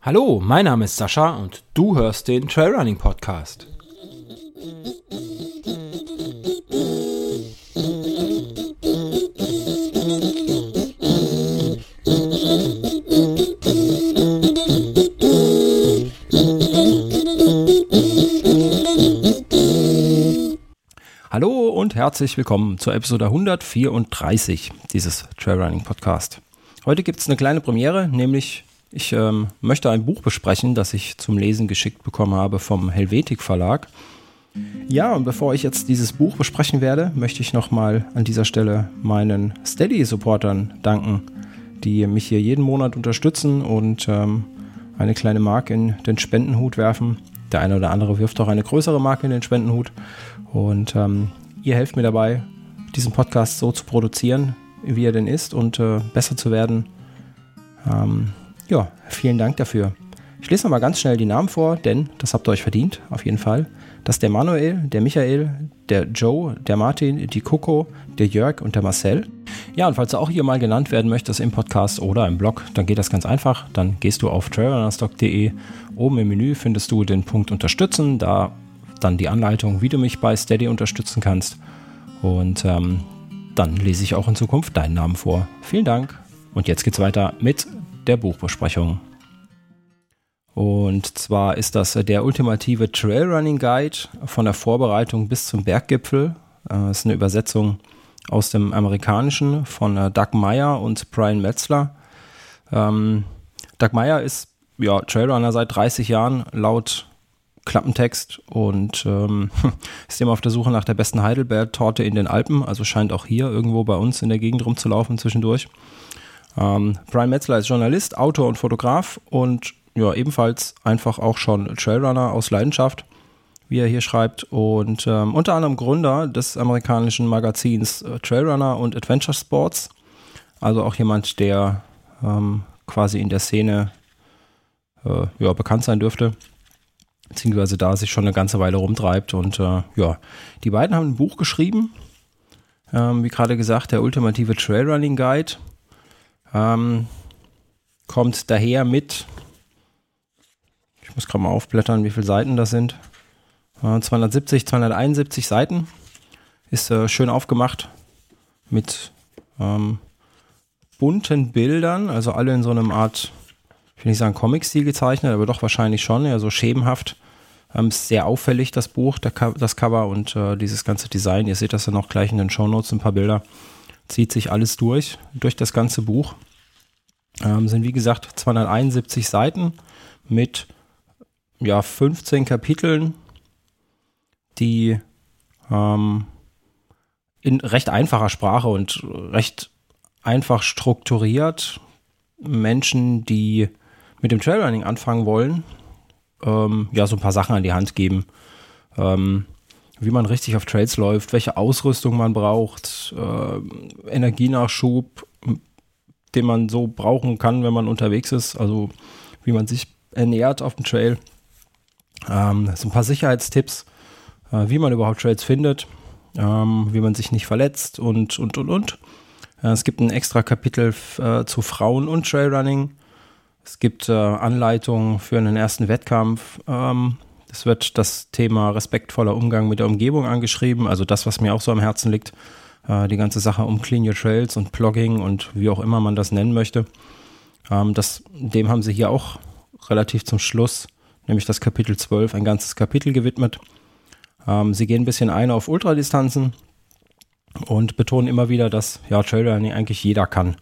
Hallo, mein Name ist Sascha und du hörst den Trailrunning Podcast. Herzlich willkommen zur Episode 134 dieses Trailrunning Podcast. Heute gibt es eine kleine Premiere, nämlich ich ähm, möchte ein Buch besprechen, das ich zum Lesen geschickt bekommen habe vom Helvetik Verlag. Ja, und bevor ich jetzt dieses Buch besprechen werde, möchte ich nochmal an dieser Stelle meinen Steady-Supportern danken, die mich hier jeden Monat unterstützen und ähm, eine kleine Mark in den Spendenhut werfen. Der eine oder andere wirft auch eine größere Marke in den Spendenhut. Und ähm, ihr helft mir dabei, diesen Podcast so zu produzieren, wie er denn ist und äh, besser zu werden. Ähm, ja, vielen Dank dafür. Ich lese nochmal ganz schnell die Namen vor, denn das habt ihr euch verdient, auf jeden Fall. Das ist der Manuel, der Michael, der Joe, der Martin, die Coco, der Jörg und der Marcel. Ja, und falls du auch hier mal genannt werden möchtest im Podcast oder im Blog, dann geht das ganz einfach. Dann gehst du auf travelrunnerstock.de. Oben im Menü findest du den Punkt Unterstützen. Da dann die Anleitung, wie du mich bei Steady unterstützen kannst. Und ähm, dann lese ich auch in Zukunft deinen Namen vor. Vielen Dank. Und jetzt geht's weiter mit der Buchbesprechung. Und zwar ist das der ultimative Trailrunning Guide von der Vorbereitung bis zum Berggipfel. Das äh, ist eine Übersetzung aus dem Amerikanischen von äh, Doug Meyer und Brian Metzler. Ähm, Doug Meyer ist ja, Trailrunner seit 30 Jahren laut Klappentext und ähm, ist immer auf der Suche nach der besten Heidelberg-Torte in den Alpen. Also scheint auch hier irgendwo bei uns in der Gegend rumzulaufen zwischendurch. Ähm, Brian Metzler ist Journalist, Autor und Fotograf und ja, ebenfalls einfach auch schon Trailrunner aus Leidenschaft, wie er hier schreibt. Und ähm, unter anderem Gründer des amerikanischen Magazins äh, Trailrunner und Adventure Sports. Also auch jemand, der ähm, quasi in der Szene äh, ja, bekannt sein dürfte. Beziehungsweise da sich schon eine ganze Weile rumtreibt. Und äh, ja, die beiden haben ein Buch geschrieben. Ähm, wie gerade gesagt, der ultimative Trailrunning Guide. Ähm, kommt daher mit, ich muss gerade mal aufblättern, wie viele Seiten das sind. Äh, 270, 271 Seiten. Ist äh, schön aufgemacht mit ähm, bunten Bildern, also alle in so einem Art, ich will nicht sagen Comic-Stil gezeichnet, aber doch wahrscheinlich schon, ja, so schemenhaft. Ähm, sehr auffällig, das Buch, der, das Cover und äh, dieses ganze Design. Ihr seht das dann auch gleich in den Shownotes, ein paar Bilder zieht sich alles durch, durch das ganze Buch. Ähm, sind wie gesagt 271 Seiten mit ja, 15 Kapiteln, die ähm, in recht einfacher Sprache und recht einfach strukturiert Menschen, die mit dem Trailrunning anfangen wollen, ähm, ja, so ein paar Sachen an die Hand geben. Ähm, wie man richtig auf Trails läuft, welche Ausrüstung man braucht, äh, Energienachschub, den man so brauchen kann, wenn man unterwegs ist, also wie man sich ernährt auf dem Trail. Ähm, so ein paar Sicherheitstipps, äh, wie man überhaupt Trails findet, ähm, wie man sich nicht verletzt und, und, und, und. Äh, es gibt ein extra Kapitel äh, zu Frauen und Trailrunning. Es gibt äh, Anleitungen für einen ersten Wettkampf. Ähm, es wird das Thema respektvoller Umgang mit der Umgebung angeschrieben, also das, was mir auch so am Herzen liegt, äh, die ganze Sache um Clean Your Trails und Blogging und wie auch immer man das nennen möchte. Ähm, das, dem haben sie hier auch relativ zum Schluss, nämlich das Kapitel 12, ein ganzes Kapitel gewidmet. Ähm, sie gehen ein bisschen ein auf Ultradistanzen und betonen immer wieder, dass ja, Trailrunning eigentlich jeder kann.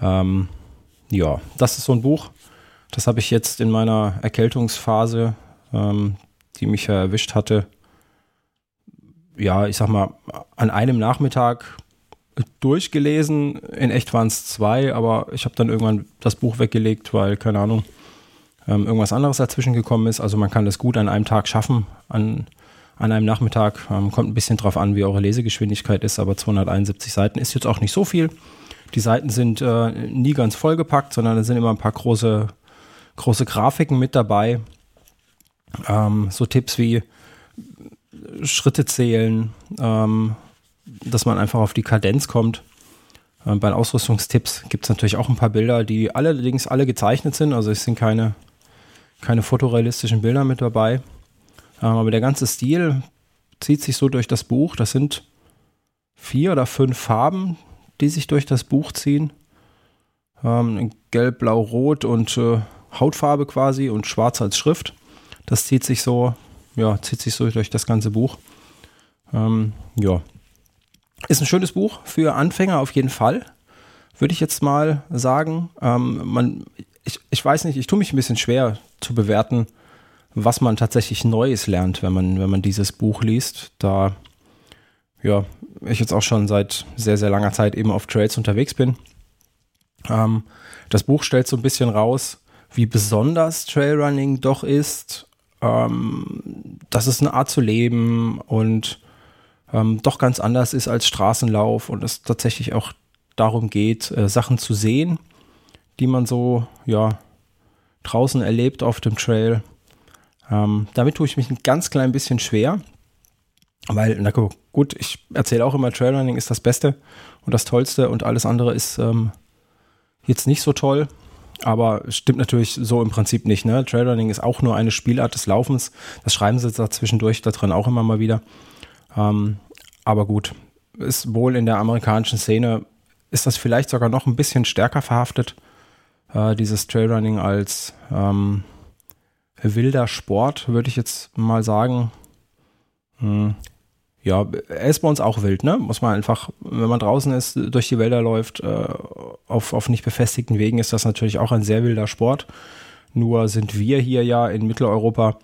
Ähm, ja, das ist so ein Buch. Das habe ich jetzt in meiner Erkältungsphase ähm, die mich ja erwischt hatte. Ja, ich sag mal, an einem Nachmittag durchgelesen. In echt waren es zwei, aber ich habe dann irgendwann das Buch weggelegt, weil, keine Ahnung, ähm, irgendwas anderes dazwischen gekommen ist. Also man kann das gut an einem Tag schaffen, an, an einem Nachmittag. Ähm, kommt ein bisschen drauf an, wie eure Lesegeschwindigkeit ist, aber 271 Seiten ist jetzt auch nicht so viel. Die Seiten sind äh, nie ganz vollgepackt, sondern da sind immer ein paar große, große Grafiken mit dabei. Ähm, so Tipps wie Schritte zählen, ähm, dass man einfach auf die Kadenz kommt. Äh, bei Ausrüstungstipps gibt es natürlich auch ein paar Bilder, die allerdings alle gezeichnet sind. Also es sind keine, keine fotorealistischen Bilder mit dabei. Ähm, aber der ganze Stil zieht sich so durch das Buch. Das sind vier oder fünf Farben, die sich durch das Buch ziehen. Ähm, Gelb, Blau, Rot und äh, Hautfarbe quasi und Schwarz als Schrift. Das zieht sich so, ja, zieht sich so durch das ganze Buch. Ähm, ja. Ist ein schönes Buch für Anfänger auf jeden Fall. Würde ich jetzt mal sagen. Ähm, man, ich, ich weiß nicht, ich tue mich ein bisschen schwer zu bewerten, was man tatsächlich Neues lernt, wenn man, wenn man dieses Buch liest. Da ja, ich jetzt auch schon seit sehr, sehr langer Zeit eben auf Trails unterwegs bin. Ähm, das Buch stellt so ein bisschen raus, wie besonders Trailrunning doch ist. Ähm, dass es eine Art zu leben und ähm, doch ganz anders ist als Straßenlauf und es tatsächlich auch darum geht, äh, Sachen zu sehen, die man so, ja, draußen erlebt auf dem Trail. Ähm, damit tue ich mich ein ganz klein bisschen schwer, weil, na gut, ich erzähle auch immer, Trailrunning ist das Beste und das Tollste und alles andere ist ähm, jetzt nicht so toll. Aber stimmt natürlich so im Prinzip nicht. Ne? Trailrunning ist auch nur eine Spielart des Laufens. Das schreiben sie da zwischendurch da drin auch immer mal wieder. Ähm, aber gut, ist wohl in der amerikanischen Szene, ist das vielleicht sogar noch ein bisschen stärker verhaftet, äh, dieses Trailrunning als ähm, wilder Sport, würde ich jetzt mal sagen. Hm, ja, er ist bei uns auch wild, ne? Muss man einfach, wenn man draußen ist, durch die Wälder läuft, äh, auf, auf nicht befestigten Wegen, ist das natürlich auch ein sehr wilder Sport. Nur sind wir hier ja in Mitteleuropa,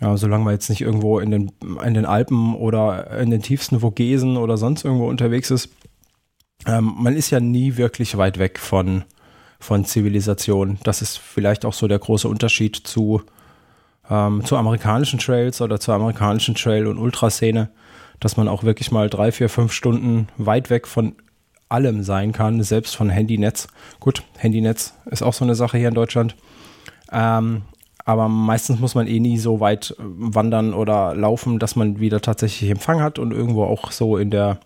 ja, solange man jetzt nicht irgendwo in den, in den Alpen oder in den tiefsten Vogesen oder sonst irgendwo unterwegs ist, ähm, man ist ja nie wirklich weit weg von, von Zivilisation. Das ist vielleicht auch so der große Unterschied zu, ähm, zu amerikanischen Trails oder zur amerikanischen Trail- und Ultraszene dass man auch wirklich mal drei, vier, fünf Stunden weit weg von allem sein kann, selbst von Handynetz. Gut, Handynetz ist auch so eine Sache hier in Deutschland. Ähm, aber meistens muss man eh nie so weit äh, wandern oder laufen, dass man wieder tatsächlich Empfang hat und irgendwo auch so in der,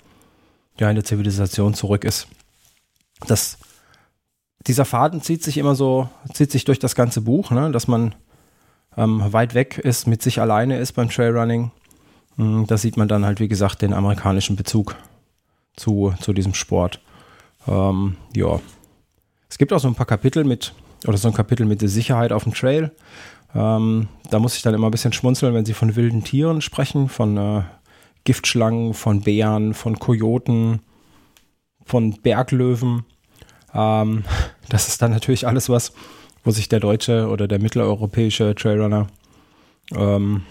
ja, in der Zivilisation zurück ist. Das, dieser Faden zieht sich immer so, zieht sich durch das ganze Buch, ne, dass man ähm, weit weg ist, mit sich alleine ist beim Trailrunning da sieht man dann halt, wie gesagt, den amerikanischen Bezug zu, zu diesem Sport. Ähm, ja. Es gibt auch so ein paar Kapitel mit, oder so ein Kapitel mit der Sicherheit auf dem Trail. Ähm, da muss ich dann immer ein bisschen schmunzeln, wenn sie von wilden Tieren sprechen, von äh, Giftschlangen, von Bären, von Kojoten, von Berglöwen. Ähm, das ist dann natürlich alles was, wo sich der deutsche oder der mitteleuropäische Trailrunner ähm,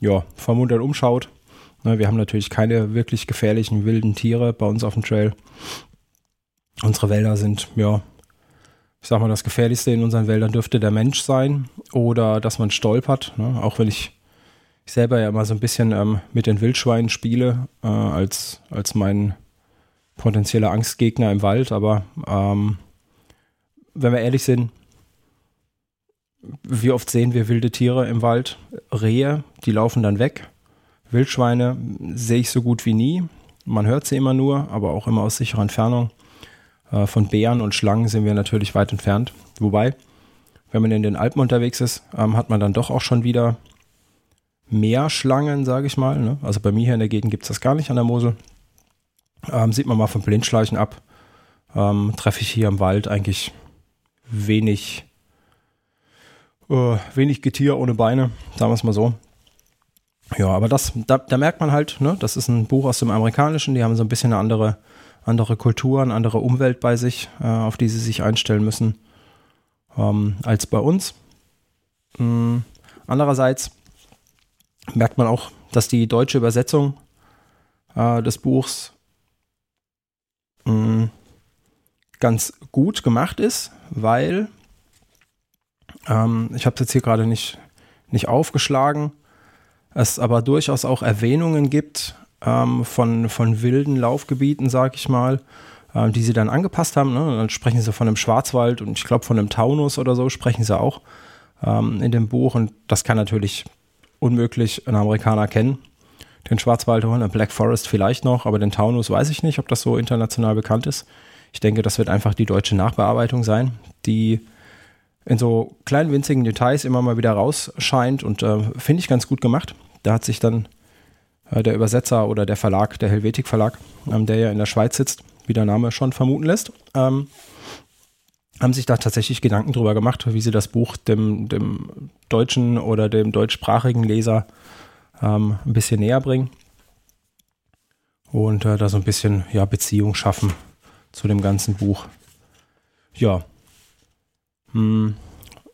ja, vermutet umschaut. Ne, wir haben natürlich keine wirklich gefährlichen wilden Tiere bei uns auf dem Trail. Unsere Wälder sind, ja, ich sag mal, das Gefährlichste in unseren Wäldern dürfte der Mensch sein oder dass man stolpert. Ne? Auch wenn ich, ich selber ja immer so ein bisschen ähm, mit den Wildschweinen spiele, äh, als, als mein potenzieller Angstgegner im Wald. Aber ähm, wenn wir ehrlich sind, wie oft sehen wir wilde Tiere im Wald? Rehe, die laufen dann weg. Wildschweine sehe ich so gut wie nie. Man hört sie immer nur, aber auch immer aus sicherer Entfernung. Äh, von Bären und Schlangen sind wir natürlich weit entfernt. Wobei, wenn man in den Alpen unterwegs ist, ähm, hat man dann doch auch schon wieder mehr Schlangen, sage ich mal. Ne? Also bei mir hier in der Gegend gibt es das gar nicht an der Mosel. Ähm, sieht man mal vom Blindschleichen ab. Ähm, treffe ich hier im Wald eigentlich wenig äh, wenig Getier ohne Beine, sagen wir es mal so. Ja, aber das, da, da, merkt man halt, ne, das ist ein Buch aus dem Amerikanischen, die haben so ein bisschen eine andere, andere Kultur, eine andere Umwelt bei sich, äh, auf die sie sich einstellen müssen, ähm, als bei uns. Mhm. Andererseits merkt man auch, dass die deutsche Übersetzung äh, des Buchs mh, ganz gut gemacht ist, weil ähm, ich habe es jetzt hier gerade nicht, nicht aufgeschlagen. Es aber durchaus auch Erwähnungen gibt ähm, von, von wilden Laufgebieten, sag ich mal, äh, die sie dann angepasst haben. Ne? Dann sprechen sie von einem Schwarzwald und ich glaube von einem Taunus oder so sprechen sie auch ähm, in dem Buch. Und das kann natürlich unmöglich ein Amerikaner kennen. Den Schwarzwald, der Black Forest vielleicht noch, aber den Taunus weiß ich nicht, ob das so international bekannt ist. Ich denke, das wird einfach die deutsche Nachbearbeitung sein, die in so kleinen winzigen Details immer mal wieder rausscheint und äh, finde ich ganz gut gemacht. Da hat sich dann äh, der Übersetzer oder der Verlag, der Helvetik Verlag, ähm, der ja in der Schweiz sitzt, wie der Name schon vermuten lässt, ähm, haben sich da tatsächlich Gedanken drüber gemacht, wie sie das Buch dem, dem deutschen oder dem deutschsprachigen Leser ähm, ein bisschen näher bringen und äh, da so ein bisschen ja, Beziehung schaffen zu dem ganzen Buch. Ja. Hm.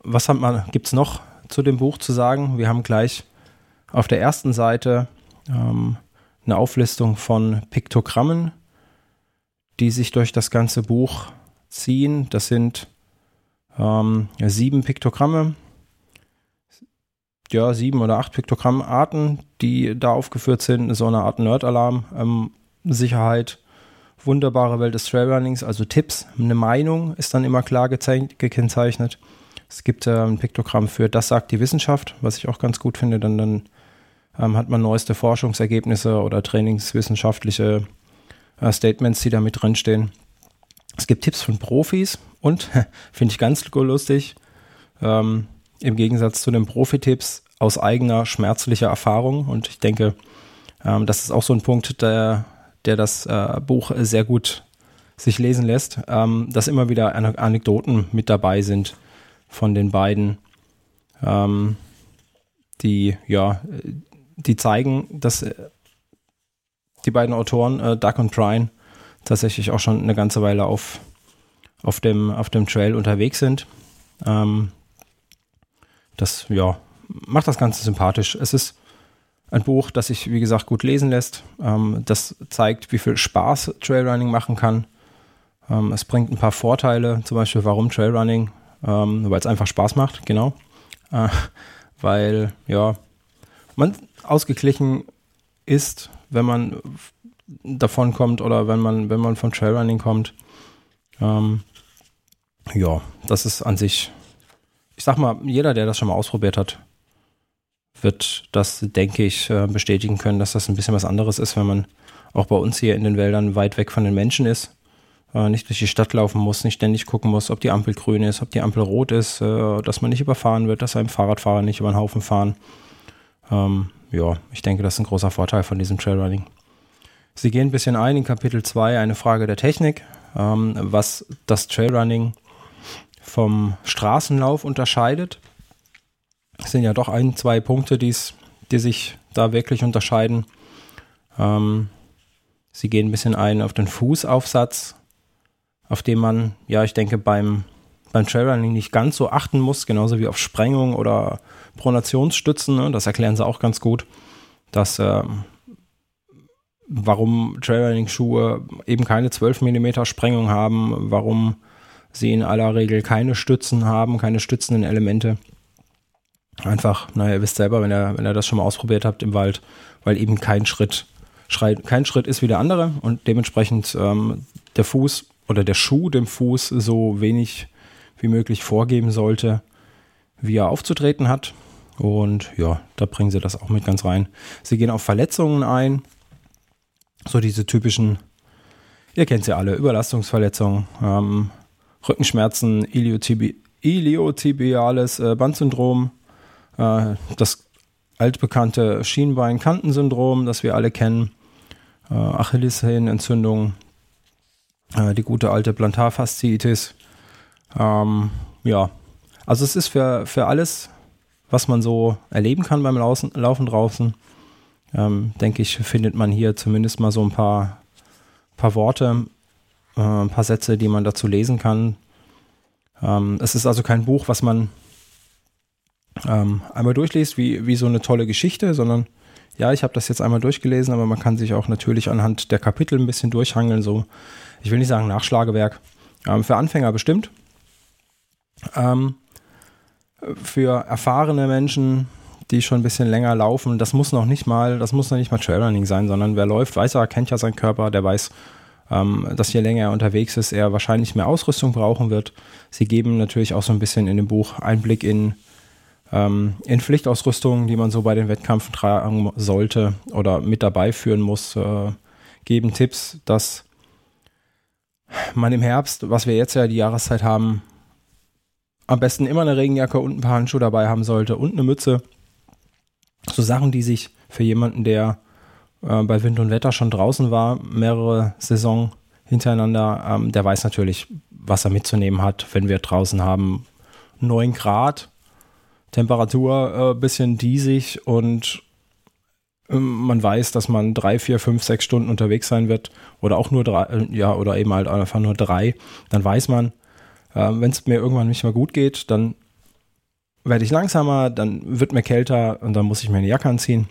Was gibt es noch zu dem Buch zu sagen? Wir haben gleich auf der ersten Seite ähm, eine Auflistung von Piktogrammen, die sich durch das ganze Buch ziehen. Das sind ähm, sieben Piktogramme, ja, sieben oder acht Piktogrammarten, die da aufgeführt sind. So eine Art Nerd-Alarm, ähm, Sicherheit, wunderbare Welt des Trailrunnings, also Tipps. Eine Meinung ist dann immer klar gekennzeichnet. Es gibt äh, ein Piktogramm für Das sagt die Wissenschaft, was ich auch ganz gut finde. Dann, dann ähm, hat man neueste Forschungsergebnisse oder trainingswissenschaftliche äh, Statements, die da mit drinstehen. Es gibt Tipps von Profis und, finde ich ganz lustig, ähm, im Gegensatz zu den Profi-Tipps aus eigener schmerzlicher Erfahrung. Und ich denke, ähm, das ist auch so ein Punkt, der, der das äh, Buch sehr gut sich lesen lässt, ähm, dass immer wieder Anekdoten mit dabei sind von den beiden, ähm, die ja, die zeigen, dass äh, die beiden Autoren, äh, Doug und Brian, tatsächlich auch schon eine ganze Weile auf, auf, dem, auf dem Trail unterwegs sind. Ähm, das, ja, macht das Ganze sympathisch. Es ist ein Buch, das sich, wie gesagt, gut lesen lässt. Ähm, das zeigt, wie viel Spaß Trailrunning machen kann. Ähm, es bringt ein paar Vorteile, zum Beispiel, warum Trailrunning, ähm, weil es einfach Spaß macht, genau. Äh, weil, ja, man ausgeglichen ist, wenn man davon kommt oder wenn man, wenn man vom Trailrunning kommt. Ähm, ja, das ist an sich, ich sag mal, jeder, der das schon mal ausprobiert hat, wird das, denke ich, äh, bestätigen können, dass das ein bisschen was anderes ist, wenn man auch bei uns hier in den Wäldern weit weg von den Menschen ist, äh, nicht durch die Stadt laufen muss, nicht ständig gucken muss, ob die Ampel grün ist, ob die Ampel rot ist, äh, dass man nicht überfahren wird, dass einem Fahrradfahrer nicht über den Haufen fahren. Ähm, ja, ich denke, das ist ein großer Vorteil von diesem Trailrunning. Sie gehen ein bisschen ein in Kapitel 2, eine Frage der Technik, ähm, was das Trailrunning vom Straßenlauf unterscheidet. Sind ja doch ein, zwei Punkte, die's, die sich da wirklich unterscheiden. Ähm, sie gehen ein bisschen ein auf den Fußaufsatz, auf den man, ja, ich denke, beim, beim Trailrunning nicht ganz so achten muss, genauso wie auf Sprengung oder Pronationsstützen. Ne? Das erklären sie auch ganz gut, dass äh, warum Trailrunning-Schuhe eben keine 12 mm Sprengung haben, warum sie in aller Regel keine Stützen haben, keine stützenden Elemente. Einfach, naja, ihr wisst selber, wenn ihr, wenn ihr das schon mal ausprobiert habt im Wald, weil eben kein Schritt, kein Schritt ist wie der andere und dementsprechend ähm, der Fuß oder der Schuh dem Fuß so wenig wie möglich vorgeben sollte, wie er aufzutreten hat. Und ja, da bringen sie das auch mit ganz rein. Sie gehen auf Verletzungen ein. So diese typischen, ihr kennt sie alle, Überlastungsverletzungen, ähm, Rückenschmerzen, Iliotibi iliotibiales äh, Bandsyndrom, äh, das altbekannte Schienbein-Kantensyndrom, das wir alle kennen, äh, Achillessehnenentzündung, äh, die gute alte Plantarfasziitis. Ähm, ja, also es ist für, für alles was man so erleben kann beim Laufen, Laufen draußen, ähm, denke ich, findet man hier zumindest mal so ein paar, paar Worte, äh, ein paar Sätze, die man dazu lesen kann. Ähm, es ist also kein Buch, was man ähm, einmal durchliest, wie, wie so eine tolle Geschichte, sondern ja, ich habe das jetzt einmal durchgelesen, aber man kann sich auch natürlich anhand der Kapitel ein bisschen durchhangeln. So, ich will nicht sagen Nachschlagewerk. Ähm, für Anfänger bestimmt. Ähm, für erfahrene Menschen, die schon ein bisschen länger laufen, das muss noch nicht mal, das muss noch nicht mal Trailrunning sein, sondern wer läuft, weiß er, kennt ja seinen Körper, der weiß, ähm, dass je länger er unterwegs ist, er wahrscheinlich mehr Ausrüstung brauchen wird. Sie geben natürlich auch so ein bisschen in dem Buch Einblick in, ähm, in Pflichtausrüstung, die man so bei den Wettkämpfen tragen sollte oder mit dabei führen muss, äh, geben Tipps, dass man im Herbst, was wir jetzt ja die Jahreszeit haben, am besten immer eine Regenjacke und ein paar Handschuhe dabei haben sollte und eine Mütze. So Sachen, die sich für jemanden, der äh, bei Wind und Wetter schon draußen war, mehrere Saison hintereinander, ähm, der weiß natürlich, was er mitzunehmen hat, wenn wir draußen haben 9 Grad, Temperatur äh, bisschen diesig und ähm, man weiß, dass man drei, vier, fünf, sechs Stunden unterwegs sein wird oder auch nur drei, äh, ja, oder eben halt einfach nur drei, dann weiß man, äh, wenn es mir irgendwann nicht mehr gut geht, dann werde ich langsamer, dann wird mir kälter und dann muss ich mir eine Jacke anziehen.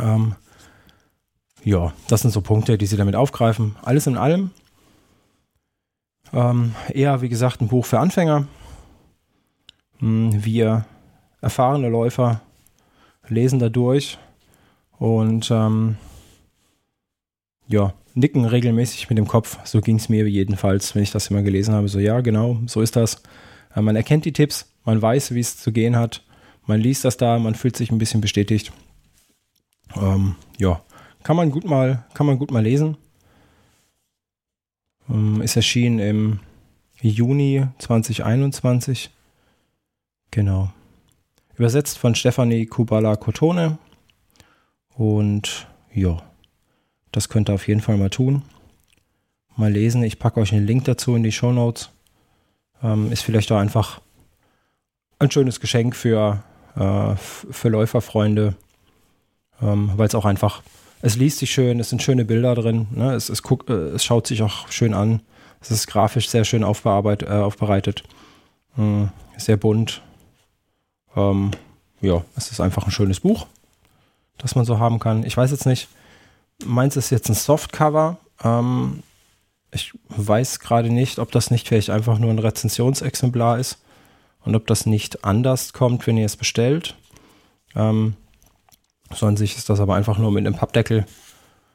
Ähm, ja, das sind so Punkte, die sie damit aufgreifen. Alles in allem ähm, eher, wie gesagt, ein Buch für Anfänger. Hm, wir erfahrene Läufer lesen da durch und ähm, ja, nicken regelmäßig mit dem Kopf. So ging es mir jedenfalls, wenn ich das immer gelesen habe. So, ja, genau, so ist das. Äh, man erkennt die Tipps, man weiß, wie es zu gehen hat. Man liest das da, man fühlt sich ein bisschen bestätigt. Ähm, ja, kann man gut mal, kann man gut mal lesen. Ähm, ist erschienen im Juni 2021. Genau. Übersetzt von Stefanie Kubala Cotone. Und ja, das könnt ihr auf jeden Fall mal tun. Mal lesen. Ich packe euch einen Link dazu in die Show Notes. Ähm, ist vielleicht auch einfach ein schönes Geschenk für, äh, für Läuferfreunde, ähm, weil es auch einfach, es liest sich schön, es sind schöne Bilder drin, ne? es, es, guckt, äh, es schaut sich auch schön an, es ist grafisch sehr schön aufbearbeitet, äh, aufbereitet, äh, sehr bunt. Ähm, ja, es ist einfach ein schönes Buch, das man so haben kann. Ich weiß jetzt nicht, meins ist jetzt ein Softcover. Ähm, ich weiß gerade nicht, ob das nicht vielleicht einfach nur ein Rezensionsexemplar ist und ob das nicht anders kommt, wenn ihr es bestellt. Ähm, so an sich ist das aber einfach nur mit einem Pappdeckel.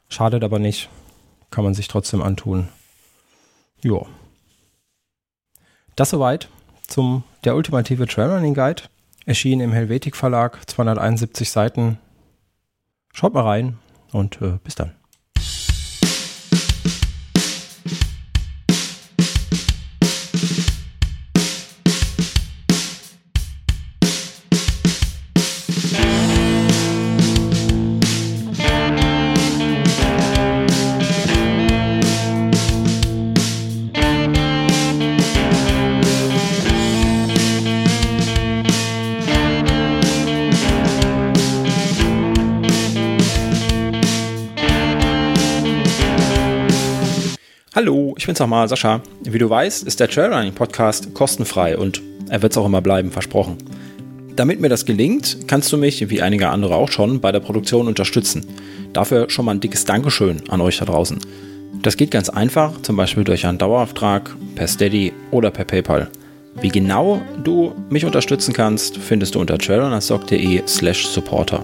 Schadet aber nicht. Kann man sich trotzdem antun. Jo. Das soweit zum der ultimative Trailrunning Guide. Erschien im Helvetik Verlag, 271 Seiten. Schaut mal rein und äh, bis dann. Bin's nochmal, Sascha. Wie du weißt, ist der Trailrunning Podcast kostenfrei und er wird's auch immer bleiben, versprochen. Damit mir das gelingt, kannst du mich, wie einige andere auch schon, bei der Produktion unterstützen. Dafür schon mal ein dickes Dankeschön an euch da draußen. Das geht ganz einfach, zum Beispiel durch einen Dauerauftrag, per Steady oder per PayPal. Wie genau du mich unterstützen kannst, findest du unter trailrunnerstock.de slash supporter.